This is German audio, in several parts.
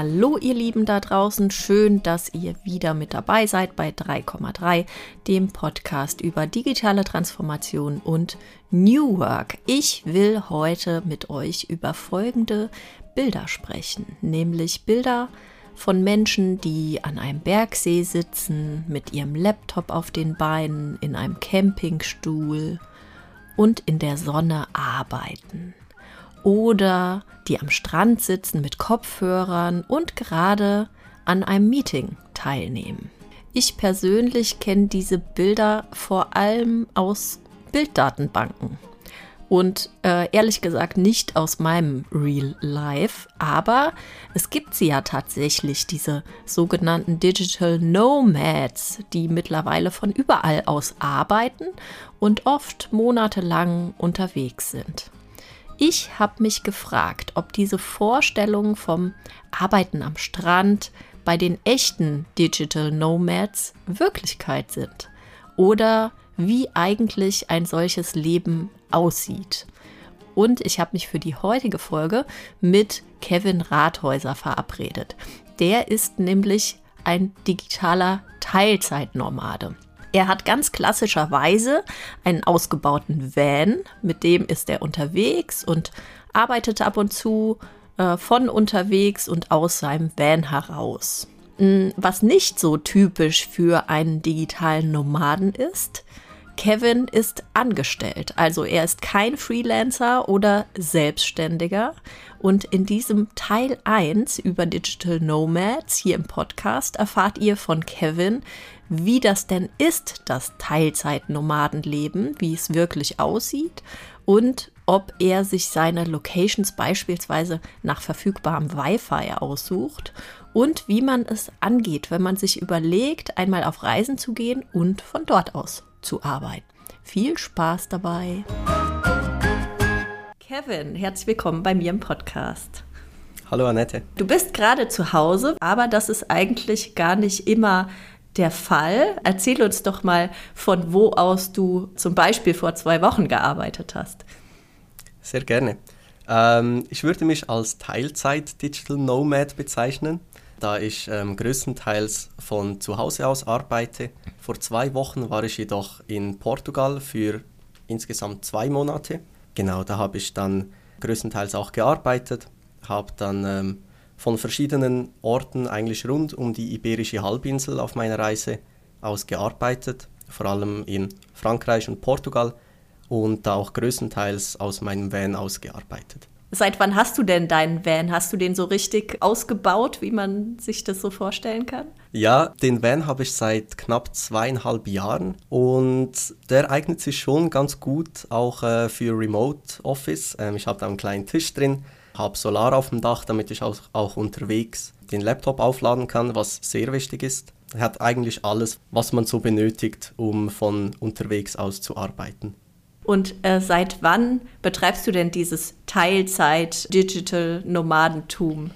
Hallo ihr Lieben da draußen, schön, dass ihr wieder mit dabei seid bei 3,3, dem Podcast über digitale Transformation und New Work. Ich will heute mit euch über folgende Bilder sprechen, nämlich Bilder von Menschen, die an einem Bergsee sitzen, mit ihrem Laptop auf den Beinen, in einem Campingstuhl und in der Sonne arbeiten oder die am Strand sitzen mit Kopfhörern und gerade an einem Meeting teilnehmen. Ich persönlich kenne diese Bilder vor allem aus Bilddatenbanken und äh, ehrlich gesagt nicht aus meinem Real Life, aber es gibt sie ja tatsächlich, diese sogenannten Digital Nomads, die mittlerweile von überall aus arbeiten und oft monatelang unterwegs sind. Ich habe mich gefragt, ob diese Vorstellungen vom Arbeiten am Strand bei den echten Digital Nomads Wirklichkeit sind oder wie eigentlich ein solches Leben aussieht. Und ich habe mich für die heutige Folge mit Kevin Rathäuser verabredet. Der ist nämlich ein digitaler Teilzeitnomade. Er hat ganz klassischerweise einen ausgebauten Van, mit dem ist er unterwegs und arbeitet ab und zu äh, von unterwegs und aus seinem Van heraus. Hm, was nicht so typisch für einen digitalen Nomaden ist, Kevin ist angestellt, also er ist kein Freelancer oder Selbstständiger. Und in diesem Teil 1 über Digital Nomads hier im Podcast erfahrt ihr von Kevin, wie das denn ist, das Teilzeitnomadenleben, wie es wirklich aussieht und ob er sich seine Locations beispielsweise nach verfügbarem Wi-Fi aussucht und wie man es angeht, wenn man sich überlegt, einmal auf Reisen zu gehen und von dort aus zu arbeiten. Viel Spaß dabei. Kevin, herzlich willkommen bei mir im Podcast. Hallo Annette. Du bist gerade zu Hause, aber das ist eigentlich gar nicht immer der Fall. Erzähl uns doch mal, von wo aus du zum Beispiel vor zwei Wochen gearbeitet hast. Sehr gerne. Ähm, ich würde mich als Teilzeit-Digital Nomad bezeichnen, da ich ähm, größtenteils von zu Hause aus arbeite. Vor zwei Wochen war ich jedoch in Portugal für insgesamt zwei Monate. Genau, da habe ich dann größtenteils auch gearbeitet, habe dann ähm, von verschiedenen Orten eigentlich rund um die Iberische Halbinsel auf meiner Reise aus gearbeitet, vor allem in Frankreich und Portugal und da auch größtenteils aus meinem Van ausgearbeitet. Seit wann hast du denn deinen Van? Hast du den so richtig ausgebaut, wie man sich das so vorstellen kann? Ja, den Van habe ich seit knapp zweieinhalb Jahren und der eignet sich schon ganz gut auch äh, für Remote Office. Ähm, ich habe da einen kleinen Tisch drin, habe Solar auf dem Dach, damit ich auch, auch unterwegs den Laptop aufladen kann, was sehr wichtig ist. Er hat eigentlich alles, was man so benötigt, um von unterwegs aus zu arbeiten. Und äh, seit wann betreibst du denn dieses Teilzeit-Digital-Nomadentum?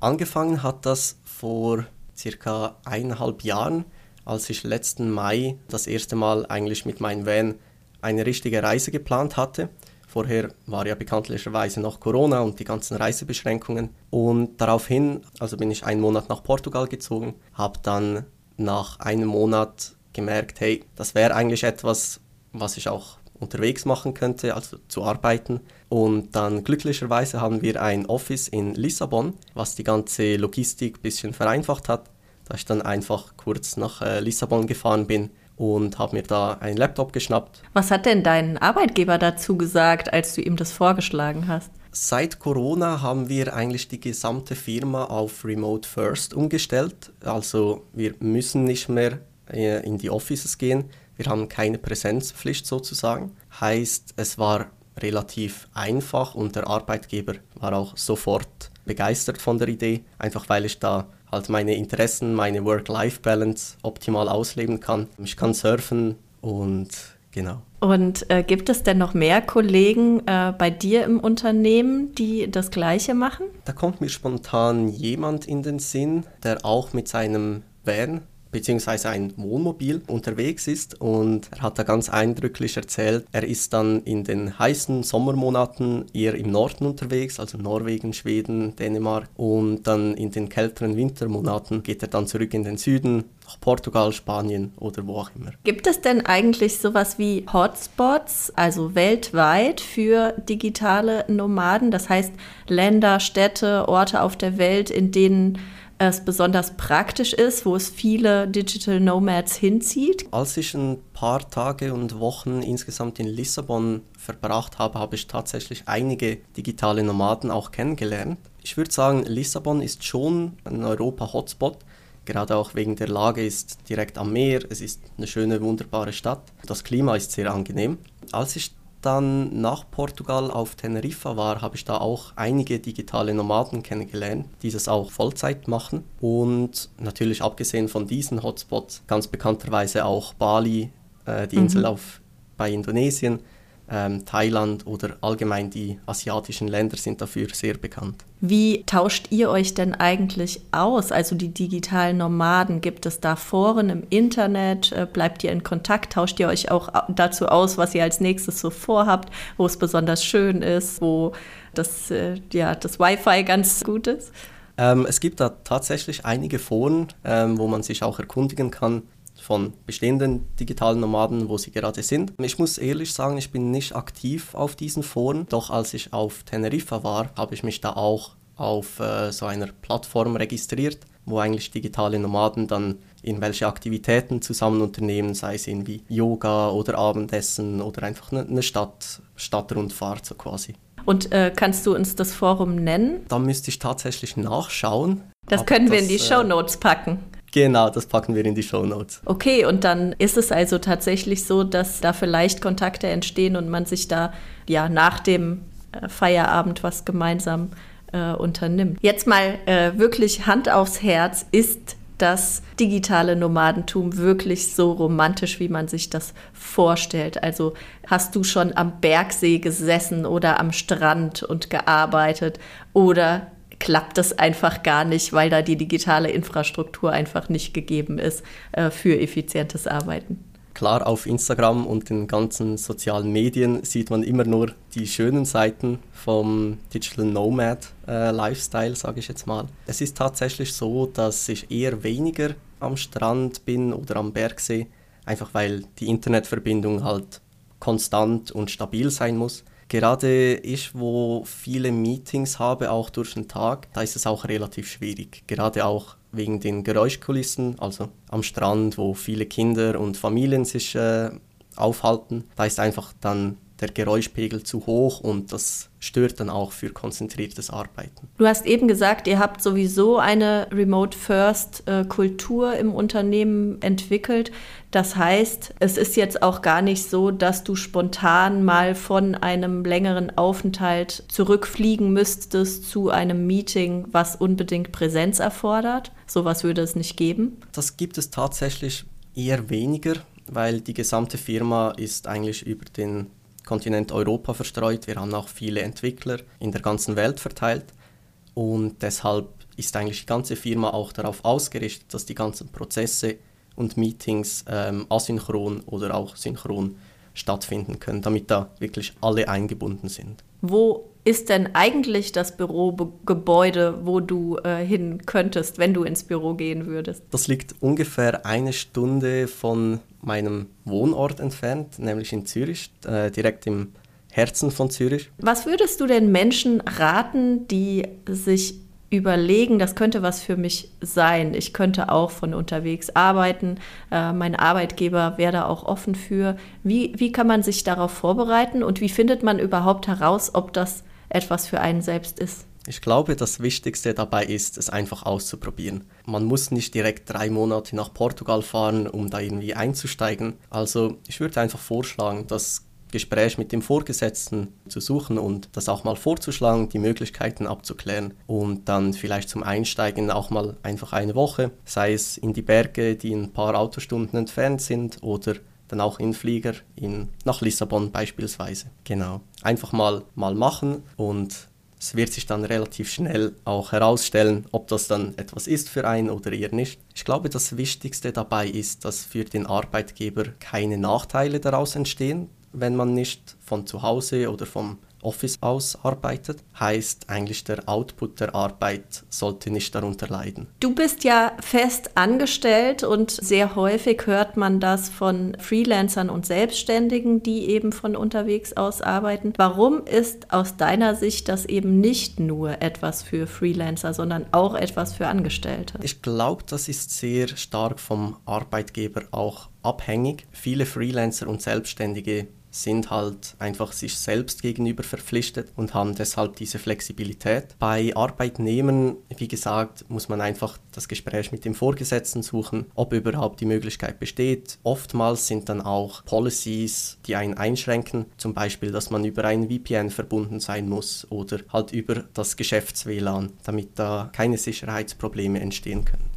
Angefangen hat das vor circa eineinhalb Jahren, als ich letzten Mai das erste Mal eigentlich mit meinem Van eine richtige Reise geplant hatte. Vorher war ja bekanntlicherweise noch Corona und die ganzen Reisebeschränkungen. Und daraufhin, also bin ich einen Monat nach Portugal gezogen, habe dann nach einem Monat gemerkt, hey, das wäre eigentlich etwas, was ich auch unterwegs machen könnte, also zu arbeiten. Und dann glücklicherweise haben wir ein Office in Lissabon, was die ganze Logistik ein bisschen vereinfacht hat. Da ich dann einfach kurz nach äh, Lissabon gefahren bin und habe mir da einen Laptop geschnappt. Was hat denn dein Arbeitgeber dazu gesagt, als du ihm das vorgeschlagen hast? Seit Corona haben wir eigentlich die gesamte Firma auf Remote First umgestellt. Also wir müssen nicht mehr äh, in die Offices gehen. Wir haben keine Präsenzpflicht sozusagen. Heißt, es war relativ einfach und der Arbeitgeber war auch sofort begeistert von der Idee, einfach weil ich da halt meine Interessen, meine Work-Life-Balance optimal ausleben kann. Ich kann surfen und genau. Und äh, gibt es denn noch mehr Kollegen äh, bei dir im Unternehmen, die das Gleiche machen? Da kommt mir spontan jemand in den Sinn, der auch mit seinem Van beziehungsweise ein Wohnmobil unterwegs ist und er hat da ganz eindrücklich erzählt, er ist dann in den heißen Sommermonaten eher im Norden unterwegs, also Norwegen, Schweden, Dänemark und dann in den kälteren Wintermonaten geht er dann zurück in den Süden, nach Portugal, Spanien oder wo auch immer. Gibt es denn eigentlich sowas wie Hotspots, also weltweit für digitale Nomaden? Das heißt Länder, Städte, Orte auf der Welt, in denen es besonders praktisch ist, wo es viele Digital Nomads hinzieht? Als ich ein paar Tage und Wochen insgesamt in Lissabon verbracht habe, habe ich tatsächlich einige digitale Nomaden auch kennengelernt. Ich würde sagen, Lissabon ist schon ein Europa-Hotspot. Gerade auch wegen der Lage ist direkt am Meer. Es ist eine schöne, wunderbare Stadt. Das Klima ist sehr angenehm. Als ich dann nach Portugal auf Teneriffa war, habe ich da auch einige digitale Nomaden kennengelernt, die das auch Vollzeit machen. Und natürlich abgesehen von diesen Hotspots, ganz bekannterweise auch Bali, äh, die Insel mhm. auf, bei Indonesien, ähm, Thailand oder allgemein die asiatischen Länder sind dafür sehr bekannt. Wie tauscht ihr euch denn eigentlich aus? Also die digitalen Nomaden, gibt es da Foren im Internet? Äh, bleibt ihr in Kontakt? Tauscht ihr euch auch dazu aus, was ihr als nächstes so vorhabt, wo es besonders schön ist, wo das, äh, ja, das Wi-Fi ganz gut ist? Ähm, es gibt da tatsächlich einige Foren, ähm, wo man sich auch erkundigen kann, von bestehenden digitalen Nomaden, wo sie gerade sind. Ich muss ehrlich sagen, ich bin nicht aktiv auf diesen Foren, doch als ich auf Teneriffa war, habe ich mich da auch auf äh, so einer Plattform registriert, wo eigentlich digitale Nomaden dann in welche Aktivitäten zusammen unternehmen, sei es irgendwie Yoga oder Abendessen oder einfach eine, eine Stadt, Stadtrundfahrt so quasi. Und äh, kannst du uns das Forum nennen? Da müsste ich tatsächlich nachschauen. Das können wir das, in die äh, Show Notes packen. Genau, das packen wir in die Show Notes. Okay, und dann ist es also tatsächlich so, dass da vielleicht Kontakte entstehen und man sich da ja nach dem äh, Feierabend was gemeinsam äh, unternimmt. Jetzt mal äh, wirklich Hand aufs Herz, ist das digitale Nomadentum wirklich so romantisch, wie man sich das vorstellt? Also hast du schon am Bergsee gesessen oder am Strand und gearbeitet oder klappt das einfach gar nicht, weil da die digitale Infrastruktur einfach nicht gegeben ist äh, für effizientes Arbeiten. Klar, auf Instagram und den ganzen sozialen Medien sieht man immer nur die schönen Seiten vom Digital Nomad äh, Lifestyle, sage ich jetzt mal. Es ist tatsächlich so, dass ich eher weniger am Strand bin oder am Bergsee, einfach weil die Internetverbindung halt konstant und stabil sein muss. Gerade ich, wo viele Meetings habe, auch durch den Tag, da ist es auch relativ schwierig. Gerade auch wegen den Geräuschkulissen, also am Strand, wo viele Kinder und Familien sich äh, aufhalten. Da ist einfach dann der Geräuschpegel zu hoch und das stört dann auch für konzentriertes Arbeiten. Du hast eben gesagt, ihr habt sowieso eine Remote First Kultur im Unternehmen entwickelt. Das heißt, es ist jetzt auch gar nicht so, dass du spontan mal von einem längeren Aufenthalt zurückfliegen müsstest zu einem Meeting, was unbedingt Präsenz erfordert. Sowas würde es nicht geben. Das gibt es tatsächlich eher weniger, weil die gesamte Firma ist eigentlich über den Kontinent Europa verstreut. Wir haben auch viele Entwickler in der ganzen Welt verteilt und deshalb ist eigentlich die ganze Firma auch darauf ausgerichtet, dass die ganzen Prozesse und Meetings ähm, asynchron oder auch synchron stattfinden können, damit da wirklich alle eingebunden sind. Wo ist denn eigentlich das Bürogebäude, wo du äh, hin könntest, wenn du ins Büro gehen würdest? Das liegt ungefähr eine Stunde von meinem Wohnort entfernt, nämlich in Zürich, äh, direkt im Herzen von Zürich. Was würdest du denn Menschen raten, die sich überlegen, das könnte was für mich sein. Ich könnte auch von unterwegs arbeiten. Äh, mein Arbeitgeber wäre da auch offen für. Wie, wie kann man sich darauf vorbereiten und wie findet man überhaupt heraus, ob das etwas für einen selbst ist. Ich glaube, das Wichtigste dabei ist, es einfach auszuprobieren. Man muss nicht direkt drei Monate nach Portugal fahren, um da irgendwie einzusteigen. Also ich würde einfach vorschlagen, das Gespräch mit dem Vorgesetzten zu suchen und das auch mal vorzuschlagen, die Möglichkeiten abzuklären und dann vielleicht zum Einsteigen auch mal einfach eine Woche, sei es in die Berge, die ein paar Autostunden entfernt sind oder dann auch in Flieger in, nach Lissabon beispielsweise. Genau. Einfach mal, mal machen und es wird sich dann relativ schnell auch herausstellen, ob das dann etwas ist für einen oder eher nicht. Ich glaube, das Wichtigste dabei ist, dass für den Arbeitgeber keine Nachteile daraus entstehen, wenn man nicht von zu Hause oder vom Office aus arbeitet, heißt eigentlich der Output der Arbeit sollte nicht darunter leiden. Du bist ja fest angestellt und sehr häufig hört man das von Freelancern und Selbstständigen, die eben von unterwegs aus arbeiten. Warum ist aus deiner Sicht das eben nicht nur etwas für Freelancer, sondern auch etwas für Angestellte? Ich glaube, das ist sehr stark vom Arbeitgeber auch abhängig. Viele Freelancer und Selbstständige sind halt einfach sich selbst gegenüber verpflichtet und haben deshalb diese Flexibilität. Bei Arbeitnehmern, wie gesagt, muss man einfach das Gespräch mit dem Vorgesetzten suchen, ob überhaupt die Möglichkeit besteht. Oftmals sind dann auch Policies, die einen einschränken, zum Beispiel, dass man über ein VPN verbunden sein muss oder halt über das Geschäfts-WLAN, damit da keine Sicherheitsprobleme entstehen können.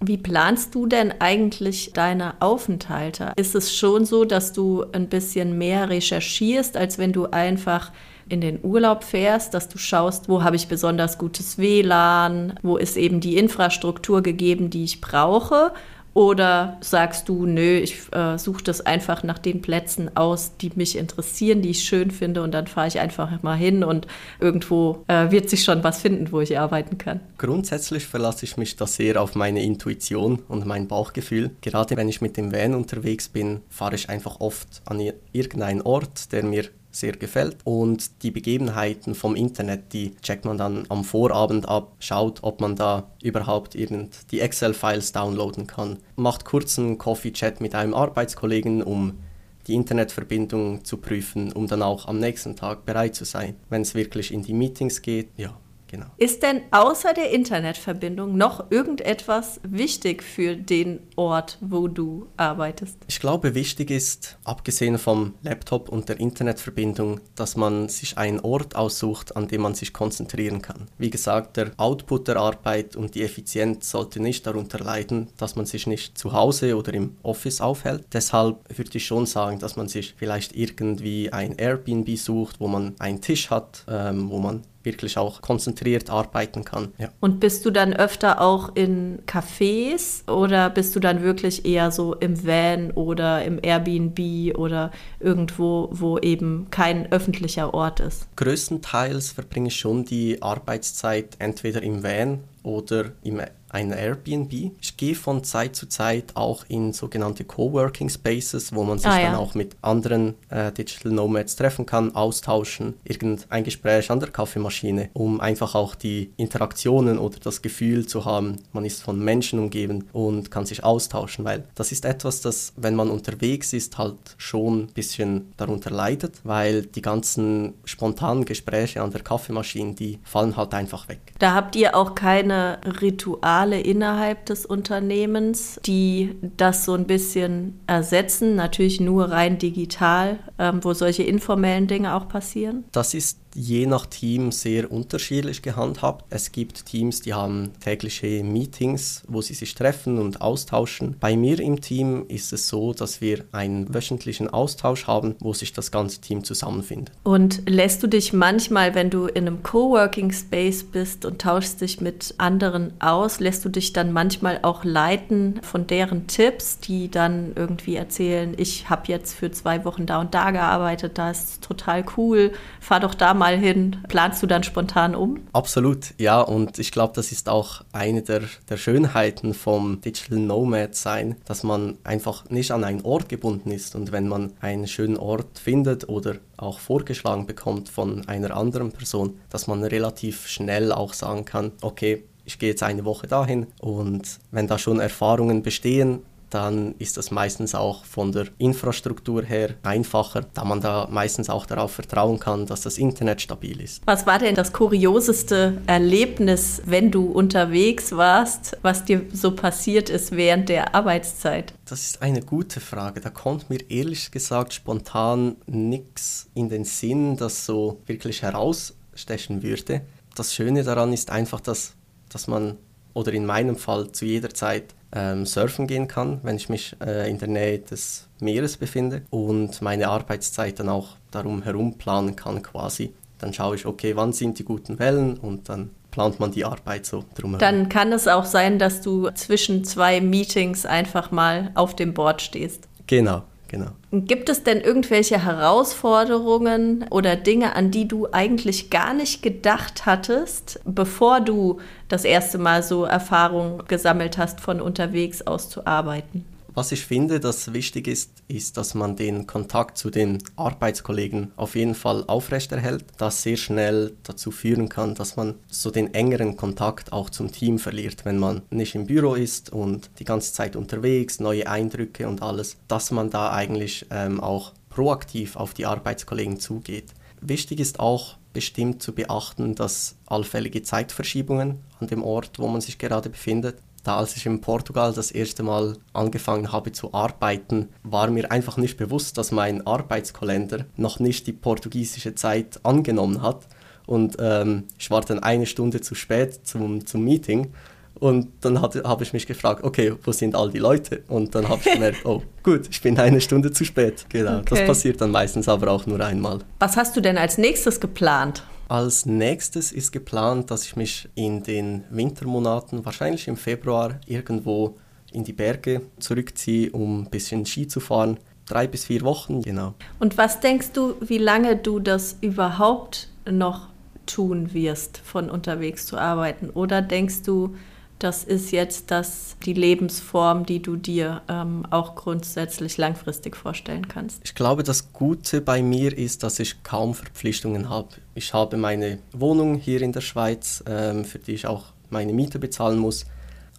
Wie planst du denn eigentlich deine Aufenthalte? Ist es schon so, dass du ein bisschen mehr recherchierst, als wenn du einfach in den Urlaub fährst, dass du schaust, wo habe ich besonders gutes WLAN, wo ist eben die Infrastruktur gegeben, die ich brauche? Oder sagst du, nö, ich äh, suche das einfach nach den Plätzen aus, die mich interessieren, die ich schön finde und dann fahre ich einfach mal hin und irgendwo äh, wird sich schon was finden, wo ich arbeiten kann? Grundsätzlich verlasse ich mich da sehr auf meine Intuition und mein Bauchgefühl. Gerade wenn ich mit dem Van unterwegs bin, fahre ich einfach oft an irgendeinen Ort, der mir sehr gefällt. Und die Begebenheiten vom Internet, die checkt man dann am Vorabend ab, schaut, ob man da überhaupt die Excel-Files downloaden kann, macht kurzen Coffee-Chat mit einem Arbeitskollegen, um die Internetverbindung zu prüfen, um dann auch am nächsten Tag bereit zu sein, wenn es wirklich in die Meetings geht. Ja, Genau. Ist denn außer der Internetverbindung noch irgendetwas wichtig für den Ort, wo du arbeitest? Ich glaube, wichtig ist, abgesehen vom Laptop und der Internetverbindung, dass man sich einen Ort aussucht, an dem man sich konzentrieren kann. Wie gesagt, der Output der Arbeit und die Effizienz sollte nicht darunter leiden, dass man sich nicht zu Hause oder im Office aufhält. Deshalb würde ich schon sagen, dass man sich vielleicht irgendwie ein Airbnb sucht, wo man einen Tisch hat, ähm, wo man wirklich auch konzentriert arbeiten kann. Ja. Und bist du dann öfter auch in Cafés oder bist du dann wirklich eher so im Van oder im Airbnb oder irgendwo, wo eben kein öffentlicher Ort ist? Größtenteils verbringe ich schon die Arbeitszeit entweder im Van oder im ein Airbnb. Ich gehe von Zeit zu Zeit auch in sogenannte Coworking Spaces, wo man sich ah, ja. dann auch mit anderen äh, Digital Nomads treffen kann, austauschen, irgendein Gespräch an der Kaffeemaschine, um einfach auch die Interaktionen oder das Gefühl zu haben, man ist von Menschen umgeben und kann sich austauschen, weil das ist etwas, das, wenn man unterwegs ist, halt schon ein bisschen darunter leidet, weil die ganzen spontanen Gespräche an der Kaffeemaschine, die fallen halt einfach weg. Da habt ihr auch keine Rituale Rituale innerhalb des Unternehmens, die das so ein bisschen ersetzen, natürlich nur rein digital, ähm, wo solche informellen Dinge auch passieren? Das ist je nach Team sehr unterschiedlich gehandhabt. Es gibt Teams, die haben tägliche Meetings, wo sie sich treffen und austauschen. Bei mir im Team ist es so, dass wir einen wöchentlichen Austausch haben, wo sich das ganze Team zusammenfindet. Und lässt du dich manchmal, wenn du in einem Coworking Space bist und tauschst dich mit anderen aus, lässt du dich dann manchmal auch leiten von deren Tipps, die dann irgendwie erzählen, ich habe jetzt für zwei Wochen da und da gearbeitet, da ist total cool, fahr doch da mal hin. Planst du dann spontan um? Absolut, ja. Und ich glaube, das ist auch eine der, der Schönheiten vom Digital Nomad sein, dass man einfach nicht an einen Ort gebunden ist. Und wenn man einen schönen Ort findet oder auch vorgeschlagen bekommt von einer anderen Person, dass man relativ schnell auch sagen kann, okay, ich gehe jetzt eine Woche dahin und wenn da schon Erfahrungen bestehen, dann ist das meistens auch von der Infrastruktur her einfacher, da man da meistens auch darauf vertrauen kann, dass das Internet stabil ist. Was war denn das kurioseste Erlebnis, wenn du unterwegs warst, was dir so passiert ist während der Arbeitszeit? Das ist eine gute Frage. Da kommt mir ehrlich gesagt spontan nichts in den Sinn, das so wirklich herausstechen würde. Das Schöne daran ist einfach, dass, dass man oder in meinem Fall zu jeder Zeit ähm, surfen gehen kann, wenn ich mich äh, in der Nähe des Meeres befinde und meine Arbeitszeit dann auch darum herum planen kann quasi dann schaue ich, okay, wann sind die guten Wellen und dann plant man die Arbeit so drumherum. Dann kann es auch sein, dass du zwischen zwei Meetings einfach mal auf dem Board stehst. Genau, genau. Gibt es denn irgendwelche Herausforderungen oder Dinge, an die du eigentlich gar nicht gedacht hattest, bevor du das erste Mal so Erfahrung gesammelt hast, von unterwegs aus zu arbeiten? Was ich finde, das wichtig ist, ist, dass man den Kontakt zu den Arbeitskollegen auf jeden Fall aufrechterhält, das sehr schnell dazu führen kann, dass man so den engeren Kontakt auch zum Team verliert, wenn man nicht im Büro ist und die ganze Zeit unterwegs, neue Eindrücke und alles, dass man da eigentlich ähm, auch proaktiv auf die Arbeitskollegen zugeht. Wichtig ist auch bestimmt zu beachten, dass allfällige Zeitverschiebungen an dem Ort, wo man sich gerade befindet, da als ich in Portugal das erste Mal angefangen habe zu arbeiten, war mir einfach nicht bewusst, dass mein Arbeitskalender noch nicht die portugiesische Zeit angenommen hat. Und ähm, ich war dann eine Stunde zu spät zum, zum Meeting. Und dann habe ich mich gefragt, okay, wo sind all die Leute? Und dann habe ich gemerkt, oh, gut, ich bin eine Stunde zu spät. Genau, okay. das passiert dann meistens aber auch nur einmal. Was hast du denn als nächstes geplant? Als nächstes ist geplant, dass ich mich in den Wintermonaten, wahrscheinlich im Februar, irgendwo in die Berge zurückziehe, um ein bisschen Ski zu fahren. Drei bis vier Wochen, genau. Und was denkst du, wie lange du das überhaupt noch tun wirst, von unterwegs zu arbeiten? Oder denkst du, das ist jetzt das, die Lebensform, die du dir ähm, auch grundsätzlich langfristig vorstellen kannst? Ich glaube, das Gute bei mir ist, dass ich kaum Verpflichtungen habe. Ich habe meine Wohnung hier in der Schweiz, ähm, für die ich auch meine Miete bezahlen muss.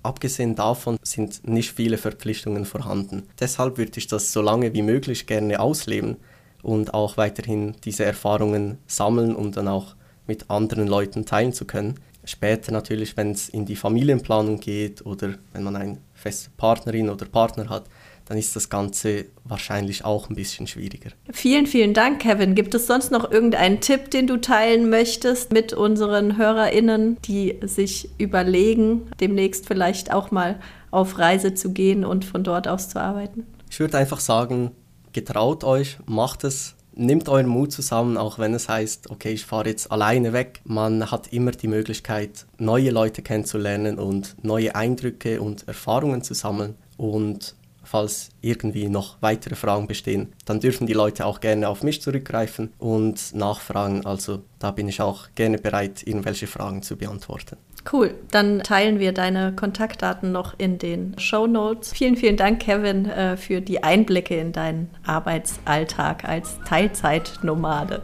Abgesehen davon sind nicht viele Verpflichtungen vorhanden. Deshalb würde ich das so lange wie möglich gerne ausleben und auch weiterhin diese Erfahrungen sammeln, um dann auch mit anderen Leuten teilen zu können. Später natürlich, wenn es in die Familienplanung geht oder wenn man eine feste Partnerin oder Partner hat, dann ist das Ganze wahrscheinlich auch ein bisschen schwieriger. Vielen, vielen Dank, Kevin. Gibt es sonst noch irgendeinen Tipp, den du teilen möchtest mit unseren HörerInnen, die sich überlegen, demnächst vielleicht auch mal auf Reise zu gehen und von dort aus zu arbeiten? Ich würde einfach sagen, getraut euch, macht es, Nehmt euren Mut zusammen, auch wenn es heißt, okay, ich fahre jetzt alleine weg. Man hat immer die Möglichkeit, neue Leute kennenzulernen und neue Eindrücke und Erfahrungen zu sammeln. Und falls irgendwie noch weitere Fragen bestehen, dann dürfen die Leute auch gerne auf mich zurückgreifen und nachfragen. Also da bin ich auch gerne bereit, irgendwelche Fragen zu beantworten. Cool, dann teilen wir deine Kontaktdaten noch in den Show Notes. Vielen, vielen Dank, Kevin, äh, für die Einblicke in deinen Arbeitsalltag als Teilzeitnomade.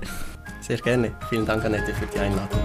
Sehr gerne. Vielen Dank, Annette, für die Einladung.